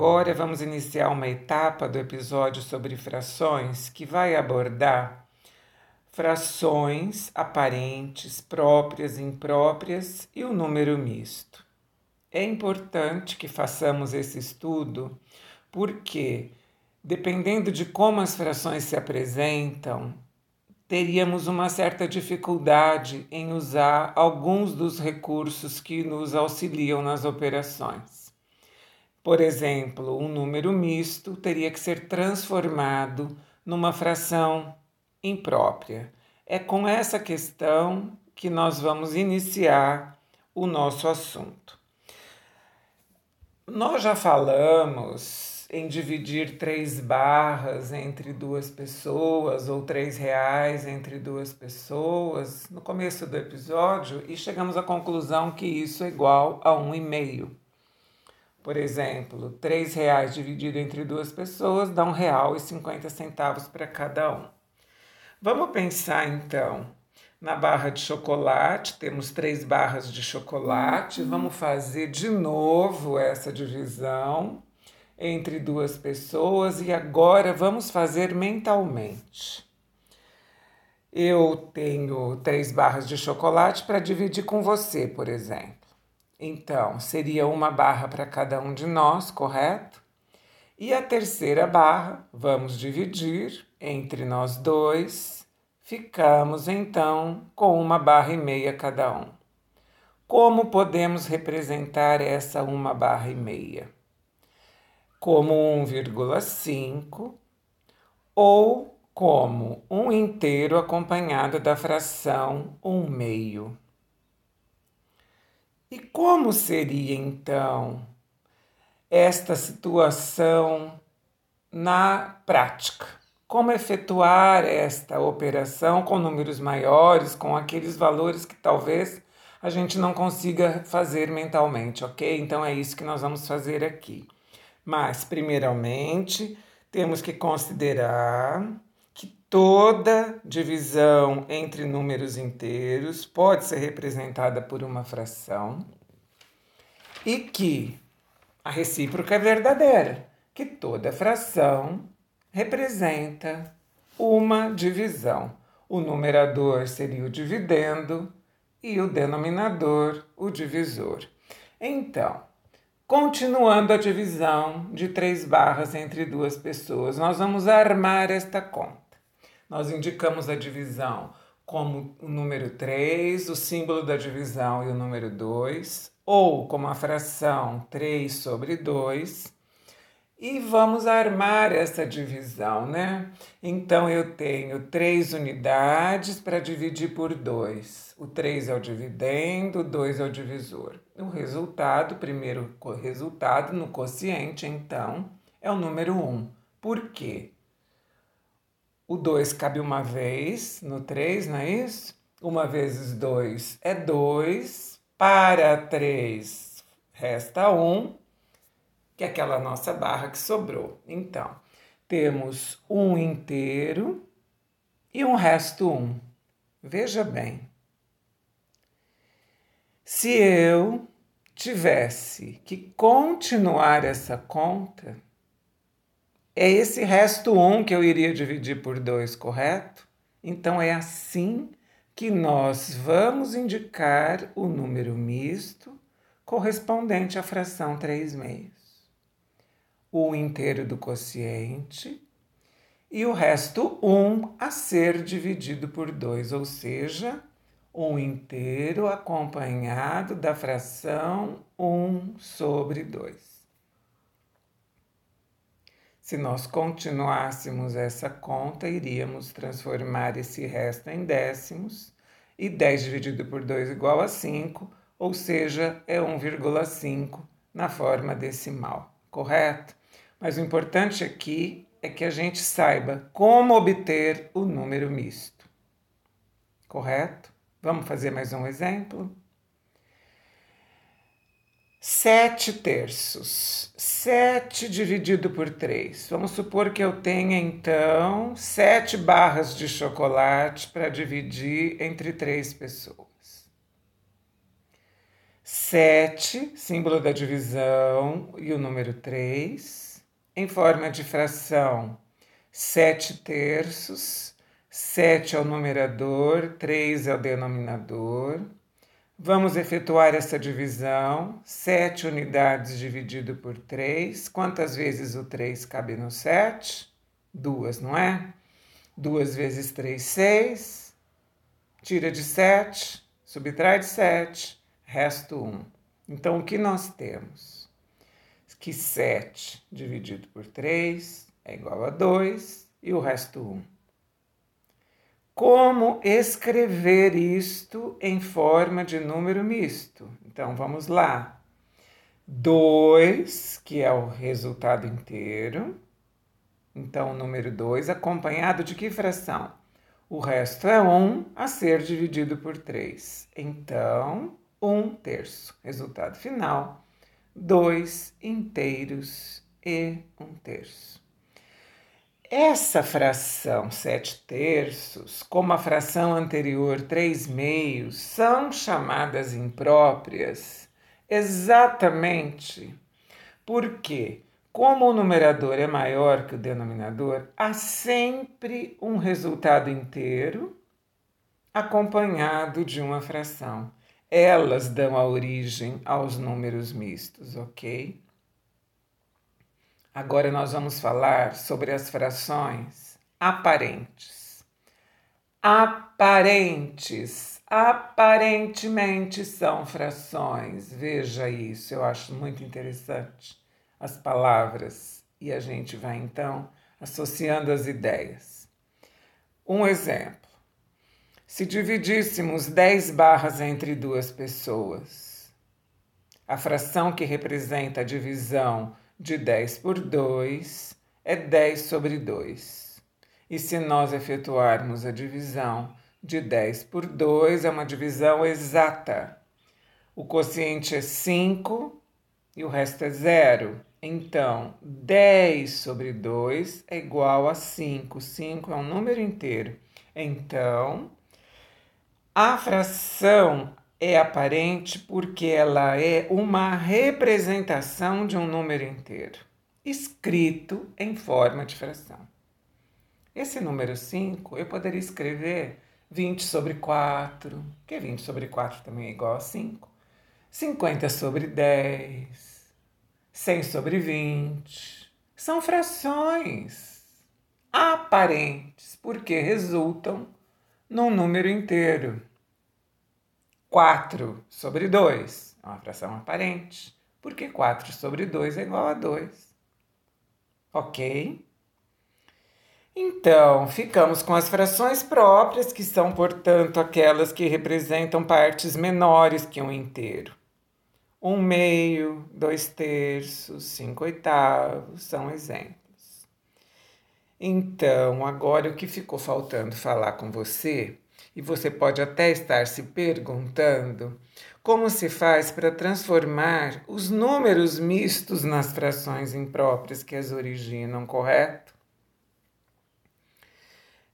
Agora vamos iniciar uma etapa do episódio sobre frações que vai abordar frações aparentes, próprias, impróprias e o número misto. É importante que façamos esse estudo porque, dependendo de como as frações se apresentam, teríamos uma certa dificuldade em usar alguns dos recursos que nos auxiliam nas operações. Por exemplo, um número misto teria que ser transformado numa fração imprópria. É com essa questão que nós vamos iniciar o nosso assunto. Nós já falamos em dividir três barras entre duas pessoas ou três reais entre duas pessoas no começo do episódio e chegamos à conclusão que isso é igual a um e meio. Por exemplo, três reais dividido entre duas pessoas dá um real e cinquenta centavos para cada um. Vamos pensar então na barra de chocolate, temos três barras de chocolate. Vamos fazer de novo essa divisão entre duas pessoas e agora vamos fazer mentalmente. Eu tenho três barras de chocolate para dividir com você, por exemplo. Então, seria uma barra para cada um de nós, correto? E a terceira barra vamos dividir entre nós dois. Ficamos então com uma barra e meia cada um. Como podemos representar essa uma barra e meia? como 1,5 ou como um inteiro acompanhado da fração 1 meio. E como seria então esta situação na prática? Como efetuar esta operação com números maiores, com aqueles valores que talvez a gente não consiga fazer mentalmente, ok? Então é isso que nós vamos fazer aqui. Mas, primeiramente, temos que considerar toda divisão entre números inteiros pode ser representada por uma fração e que a recíproca é verdadeira, que toda fração representa uma divisão. O numerador seria o dividendo e o denominador o divisor. Então, Continuando a divisão de três barras entre duas pessoas, nós vamos armar esta conta. Nós indicamos a divisão como o número 3, o símbolo da divisão e o número 2, ou como a fração 3 sobre 2, e vamos armar essa divisão, né? Então eu tenho três unidades para dividir por 2. O 3 é o dividendo, o 2 é o divisor. O resultado, primeiro resultado no quociente, então, é o número 1. Por quê? O 2 cabe uma vez no 3, não é isso? Uma vezes 2 é 2. Para 3 resta 1, que é aquela nossa barra que sobrou. Então, temos um inteiro e um resto 1. Veja bem, se eu tivesse que continuar essa conta, é esse resto 1 que eu iria dividir por 2, correto? Então é assim que nós vamos indicar o número misto correspondente à fração 3 meios. O inteiro do quociente e o resto 1 a ser dividido por 2, ou seja, um inteiro acompanhado da fração 1 sobre 2. Se nós continuássemos essa conta, iríamos transformar esse resto em décimos, e 10 dividido por 2 igual a 5, ou seja, é 1,5 na forma decimal, correto? Mas o importante aqui é que a gente saiba como obter o número misto, correto? Vamos fazer mais um exemplo? Sete terços. Sete dividido por três. Vamos supor que eu tenha, então, sete barras de chocolate para dividir entre três pessoas. 7, símbolo da divisão, e o número 3. Em forma de fração, 7 terços, 7 é o numerador, 3 é o denominador. Vamos efetuar essa divisão. 7 unidades dividido por 3. Quantas vezes o 3 cabe no 7? Duas, não é? 2 vezes 3, 6. Tira de 7, subtrai de 7, resto 1. Então, o que nós temos? Que 7 dividido por 3 é igual a 2 e o resto 1. Como escrever isto em forma de número misto? Então, vamos lá. 2, que é o resultado inteiro, então, o número 2 acompanhado de que fração? O resto é 1 um a ser dividido por 3. Então, 1 um terço. Resultado final: 2 inteiros e 1 um terço. Essa fração 7 terços, como a fração anterior 3 meios, são chamadas impróprias exatamente porque como o numerador é maior que o denominador, há sempre um resultado inteiro acompanhado de uma fração. Elas dão a origem aos números mistos, ok? Agora nós vamos falar sobre as frações aparentes. Aparentes, aparentemente são frações. Veja isso, eu acho muito interessante as palavras e a gente vai então associando as ideias. Um exemplo: se dividíssemos 10 barras entre duas pessoas, a fração que representa a divisão de 10 por 2 é 10 sobre 2. E se nós efetuarmos a divisão de 10 por 2, é uma divisão exata. O quociente é 5 e o resto é zero. Então, 10 sobre 2 é igual a 5. 5 é um número inteiro. Então, a fração é aparente porque ela é uma representação de um número inteiro, escrito em forma de fração. Esse número 5 eu poderia escrever 20 sobre 4, que 20 sobre 4 também é igual a 5. 50 sobre 10. 100 sobre 20. São frações aparentes, porque resultam num número inteiro. 4 sobre 2 é uma fração aparente, porque 4 sobre 2 é igual a 2. Ok? Então, ficamos com as frações próprias, que são, portanto, aquelas que representam partes menores que um inteiro um meio, dois terços, cinco oitavos, são exemplos. Então, agora o que ficou faltando falar com você, e você pode até estar se perguntando, como se faz para transformar os números mistos nas frações impróprias que as originam, correto?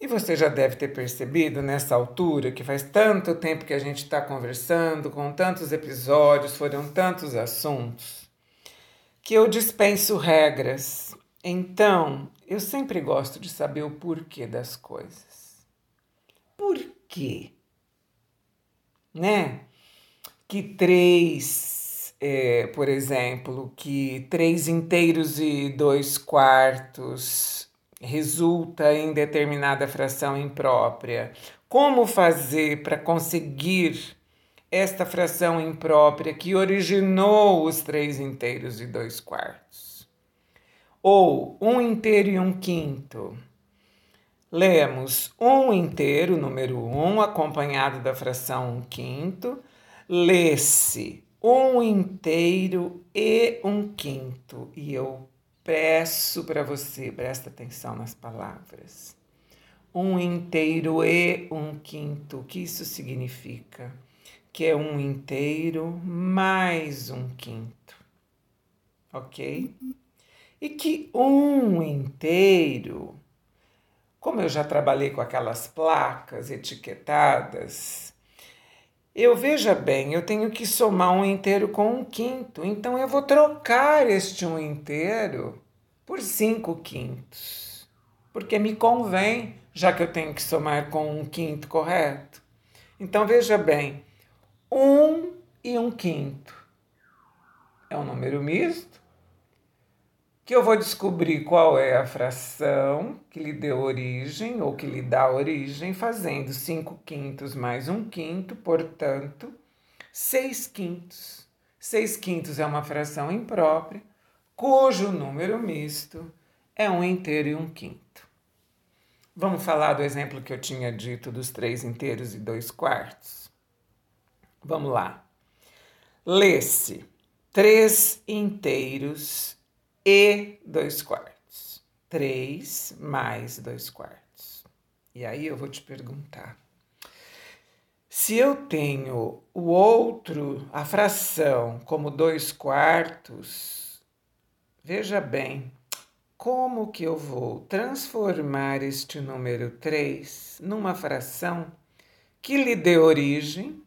E você já deve ter percebido nessa altura que faz tanto tempo que a gente está conversando, com tantos episódios, foram tantos assuntos, que eu dispenso regras. Então, eu sempre gosto de saber o porquê das coisas. Por quê? Né? Que três, é, por exemplo, que três inteiros e dois quartos resulta em determinada fração imprópria. Como fazer para conseguir esta fração imprópria que originou os três inteiros e dois quartos? Ou um inteiro e um quinto. Lemos um inteiro, número um, acompanhado da fração um quinto. Lê-se um inteiro e um quinto. E eu Peço para você, presta atenção nas palavras. Um inteiro e um quinto. O que isso significa? Que é um inteiro mais um quinto. Ok? E que um inteiro, como eu já trabalhei com aquelas placas etiquetadas, Eu veja bem, eu tenho que somar um inteiro com um quinto, então eu vou trocar este um inteiro por cinco quintos, porque me convém, já que eu tenho que somar com um quinto correto. Então veja bem, um e um quinto é um número misto, que eu vou descobrir qual é a fração que lhe deu origem ou que lhe dá origem, fazendo 5 quintos mais um quinto, portanto, 6 quintos. 6 quintos é uma fração imprópria, cujo número misto é um inteiro e um quinto. Vamos falar do exemplo que eu tinha dito dos três inteiros e dois quartos? Vamos lá. Lê-se três inteiros e dois quartos. Três mais dois quartos. E aí eu vou te perguntar. Se eu tenho o outro, a fração, como dois quartos, veja bem, como que eu vou transformar este número 3 numa fração que lhe dê origem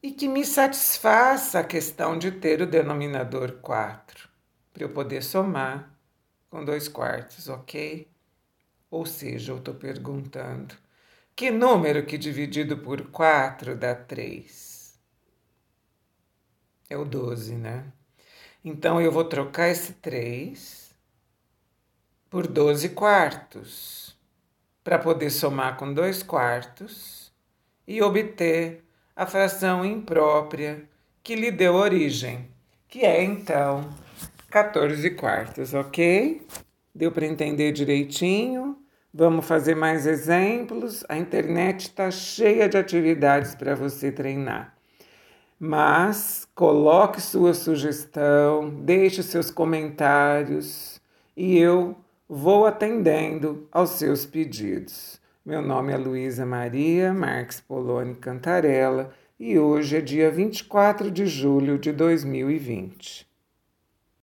e que me satisfaça a questão de ter o denominador 4, para eu poder somar com dois quartos, ok? Ou seja, eu estou perguntando, que número que dividido por 4 dá 3? É o 12, né? Então eu vou trocar esse 3 por 12 quartos, para poder somar com dois quartos e obter a fração imprópria que lhe deu origem, que é então 14 quartos, ok? Deu para entender direitinho? Vamos fazer mais exemplos. A internet está cheia de atividades para você treinar. Mas coloque sua sugestão, deixe seus comentários e eu vou atendendo aos seus pedidos. Meu nome é Luísa Maria Marques Poloni Cantarella e hoje é dia 24 de julho de 2020.